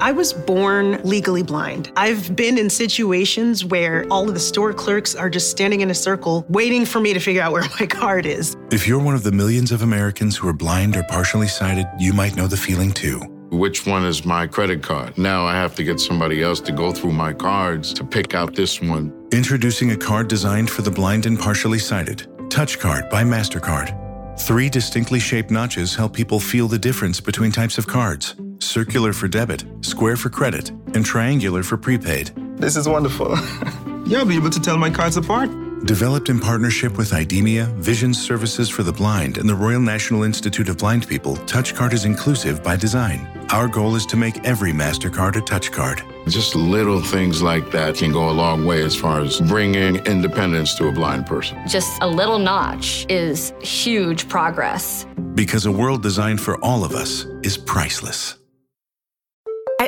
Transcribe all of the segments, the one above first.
I was born legally blind. I've been in situations where all of the store clerks are just standing in a circle waiting for me to figure out where my card is. If you're one of the millions of Americans who are blind or partially sighted, you might know the feeling too. Which one is my credit card? Now I have to get somebody else to go through my cards to pick out this one. Introducing a card designed for the blind and partially sighted Touch Card by MasterCard. Three distinctly shaped notches help people feel the difference between types of cards circular for debit, square for credit, and triangular for prepaid. This is wonderful. yeah, I'll be able to tell my cards apart. Developed in partnership with IDEMIA, Vision Services for the Blind, and the Royal National Institute of Blind People, TouchCard is inclusive by design. Our goal is to make every MasterCard a TouchCard. Just little things like that can go a long way as far as bringing independence to a blind person. Just a little notch is huge progress. Because a world designed for all of us is priceless.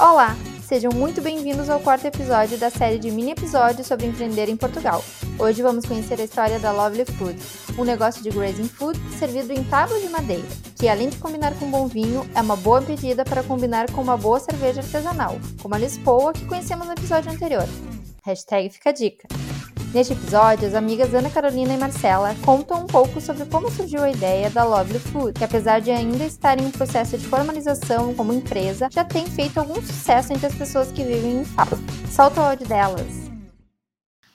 Olá, sejam muito bem-vindos ao quarto episódio da série de mini episódios sobre empreender em Portugal. Hoje vamos conhecer a história da Lovely Food, um negócio de grazing food servido em tábua de madeira, que além de combinar com bom vinho, é uma boa pedida para combinar com uma boa cerveja artesanal, como a Lisboa que conhecemos no episódio anterior. Hashtag fica a dica. Neste episódio, as amigas Ana Carolina e Marcela contam um pouco sobre como surgiu a ideia da Lovely Food, que apesar de ainda estar em um processo de formalização como empresa, já tem feito algum sucesso entre as pessoas que vivem em Fala. Solta o áudio delas.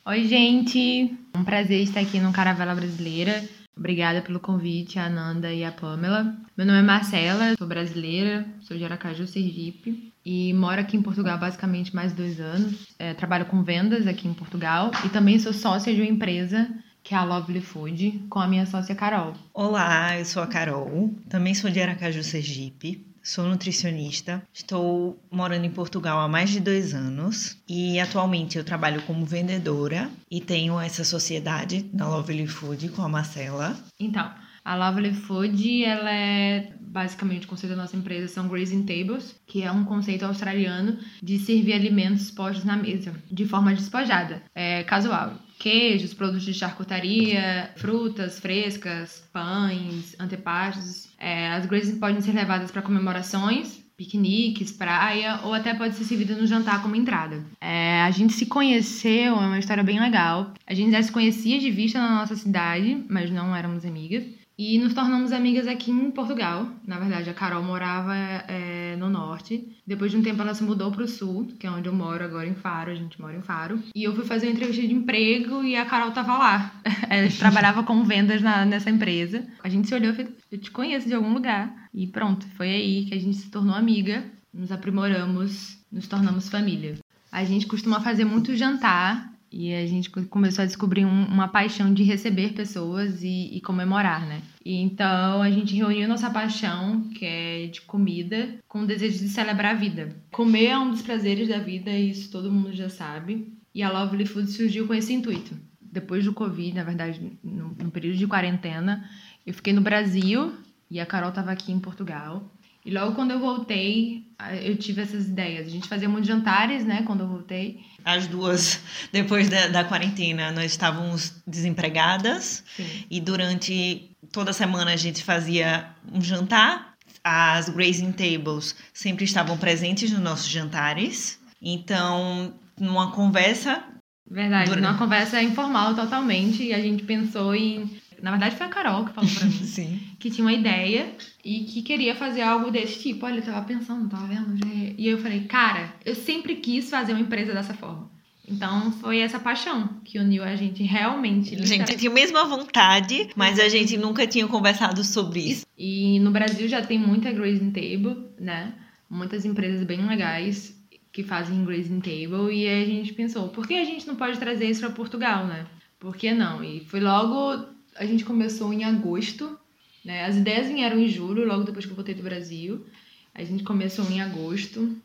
Oi, gente! Um prazer estar aqui no Caravela Brasileira. Obrigada pelo convite, a Ananda e a Pamela. Meu nome é Marcela, sou brasileira, sou de Aracaju, Sergipe e moro aqui em Portugal basicamente mais dois anos. É, trabalho com vendas aqui em Portugal e também sou sócia de uma empresa que é a Lovely Food, com a minha sócia Carol. Olá, eu sou a Carol, também sou de Aracaju, Sergipe. Sou nutricionista, estou morando em Portugal há mais de dois anos e atualmente eu trabalho como vendedora e tenho essa sociedade na Lovely Food com a Marcela. Então, a Lovely Food, ela é basicamente o conceito da nossa empresa são grazing tables, que é um conceito australiano de servir alimentos postos na mesa de forma despojada, é, casual. Queijos, produtos de charcutaria, frutas frescas, pães, antepastos. É, as grazing podem ser levadas para comemorações, piqueniques, praia, ou até pode ser servida no jantar como entrada. É, a gente se conheceu, é uma história bem legal. A gente já se conhecia de vista na nossa cidade, mas não éramos amigas. E nos tornamos amigas aqui em Portugal. Na verdade, a Carol morava é, no norte. Depois de um tempo, ela se mudou para o sul, que é onde eu moro agora, em Faro. A gente mora em Faro. E eu fui fazer uma entrevista de emprego e a Carol tava lá. Ela trabalhava com vendas na, nessa empresa. A gente se olhou e falou: Eu te conheço de algum lugar. E pronto, foi aí que a gente se tornou amiga. Nos aprimoramos, nos tornamos família. A gente costuma fazer muito jantar e a gente começou a descobrir um, uma paixão de receber pessoas e, e, comemorar, né? E então a gente reuniu nossa paixão, que é de comida, com o desejo de celebrar a vida. Comer é um dos prazeres da vida, isso todo mundo já sabe. E a Lovely Food surgiu com esse intuito. Depois do Covid, na verdade, no, no período de quarentena, eu fiquei no Brasil e a Carol estava aqui em Portugal. E logo quando eu voltei, eu tive essas ideias. A gente fazia muitos jantares, né, quando eu voltei. As duas, depois da, da quarentena, nós estávamos desempregadas. Sim. E durante toda semana a gente fazia um jantar. As grazing tables sempre estavam presentes nos nossos jantares. Então, numa conversa... Verdade, durante... numa conversa informal totalmente. E a gente pensou em na verdade, foi a Carol que falou pra mim. Sim. Que tinha uma ideia e que queria fazer algo desse tipo. Olha, eu tava pensando, tava vendo. E eu falei, cara, eu sempre quis fazer uma empresa dessa forma. Então foi essa paixão que uniu a gente realmente. A gente tinha a mesma vontade, mas a gente nunca tinha conversado sobre isso. E no Brasil já tem muita grazing table, né? Muitas empresas bem legais que fazem grazing table e a gente pensou, por que a gente não pode trazer isso para Portugal, né? Por que não? E foi logo a gente começou em agosto, né? As ideias vieram em julho, logo depois que eu voltei do Brasil. A gente começou em agosto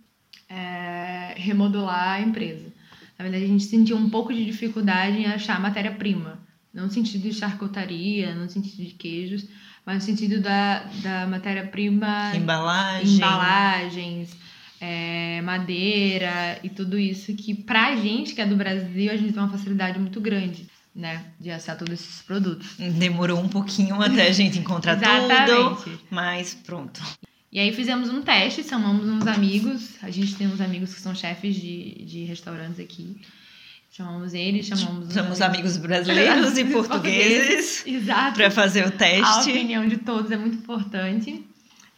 é, remodular a empresa. Na verdade, a gente sentiu um pouco de dificuldade em achar matéria-prima. Não no sentido de charcutaria, não no sentido de queijos, mas no sentido da, da matéria-prima. Embalagem. Embalagens, é, madeira e tudo isso que, pra gente que é do Brasil, a gente tem uma facilidade muito grande. Né, de achar todos esses produtos. Demorou um pouquinho até a gente encontrar tudo, mas pronto. E aí fizemos um teste, chamamos uns amigos, a gente tem uns amigos que são chefes de, de restaurantes aqui. Chamamos eles, chamamos. Chamamos amigos brasileiros e portugueses. Exato. Para fazer o teste. A opinião de todos é muito importante.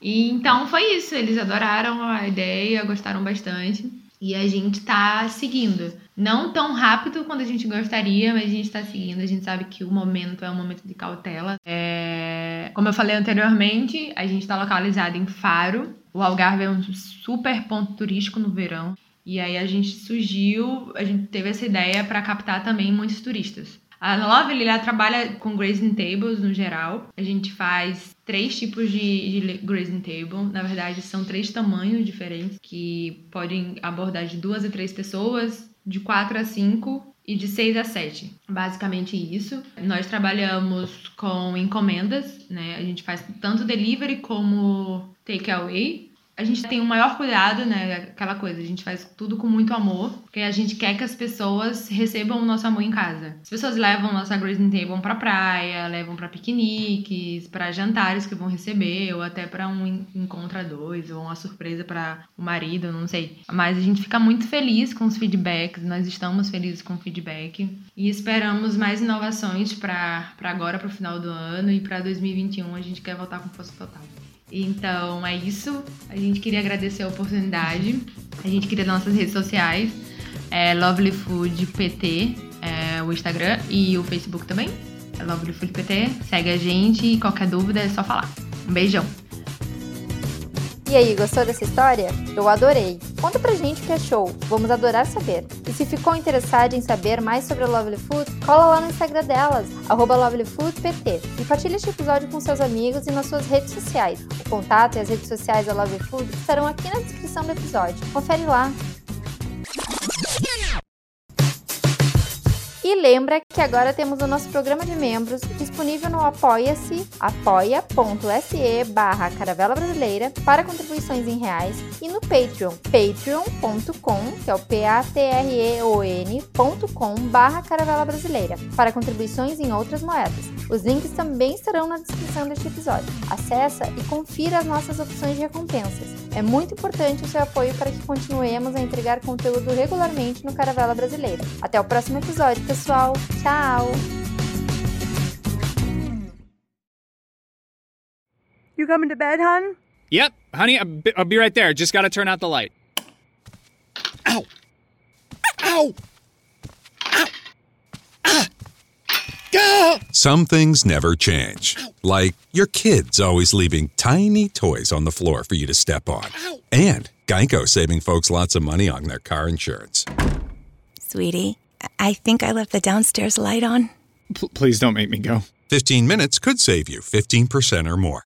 E então foi isso. Eles adoraram a ideia, gostaram bastante. E a gente tá seguindo. Não tão rápido quanto a gente gostaria, mas a gente tá seguindo. A gente sabe que o momento é um momento de cautela. É... Como eu falei anteriormente, a gente tá localizado em Faro. O Algarve é um super ponto turístico no verão. E aí a gente surgiu, a gente teve essa ideia para captar também muitos turistas. A Lovely ela trabalha com grazing tables no geral. A gente faz três tipos de, de grazing table. Na verdade, são três tamanhos diferentes que podem abordar de duas a três pessoas, de quatro a cinco e de 6 a 7. Basicamente isso. Nós trabalhamos com encomendas, né? A gente faz tanto delivery como takeaway a gente tem o maior cuidado, né? Aquela coisa, a gente faz tudo com muito amor, porque a gente quer que as pessoas recebam o nosso amor em casa. As pessoas levam nossa grazing table pra praia, levam para piqueniques, para jantares que vão receber, ou até para um encontro a dois, ou uma surpresa para o marido, não sei. Mas a gente fica muito feliz com os feedbacks, nós estamos felizes com o feedback e esperamos mais inovações para agora, para o final do ano e para 2021 a gente quer voltar com força total. Então é isso. A gente queria agradecer a oportunidade. A gente queria nossas redes sociais. É Lovely Food PT, é, o Instagram e o Facebook também. É Lovely Food PT. Segue a gente e qualquer dúvida é só falar. Um beijão. E aí, gostou dessa história? Eu adorei! Conta pra gente o que achou, vamos adorar saber. E se ficou interessado em saber mais sobre a Lovely Food, cola lá no Instagram delas, lovelyfoodpt. E partilha este episódio com seus amigos e nas suas redes sociais. O contato e as redes sociais da Lovely Food estarão aqui na descrição do episódio. Confere lá! E lembra que agora temos o nosso programa de membros disponível no Apoia-se, apoia.se barra Caravela Brasileira para contribuições em reais e no Patreon, patreon.com, que é o p-a-t-r-e-o-n.com barra Caravela Brasileira, para contribuições em outras moedas. Os links também estarão na descrição deste episódio. Acesse e confira as nossas opções de recompensas. É muito importante o seu apoio para que continuemos a entregar conteúdo regularmente no Caravela Brasileira. Até o próximo episódio, pessoal. Tchau! You coming to bed, hon? Yep, honey, I'll be, I'll be right there. Just gotta turn out the light. Ow! Ow! Ow! Ah! Gah! Some things never change. Like your kids always leaving tiny toys on the floor for you to step on. And Geico saving folks lots of money on their car insurance. Sweetie, I think I left the downstairs light on. P- please don't make me go. 15 minutes could save you 15% or more.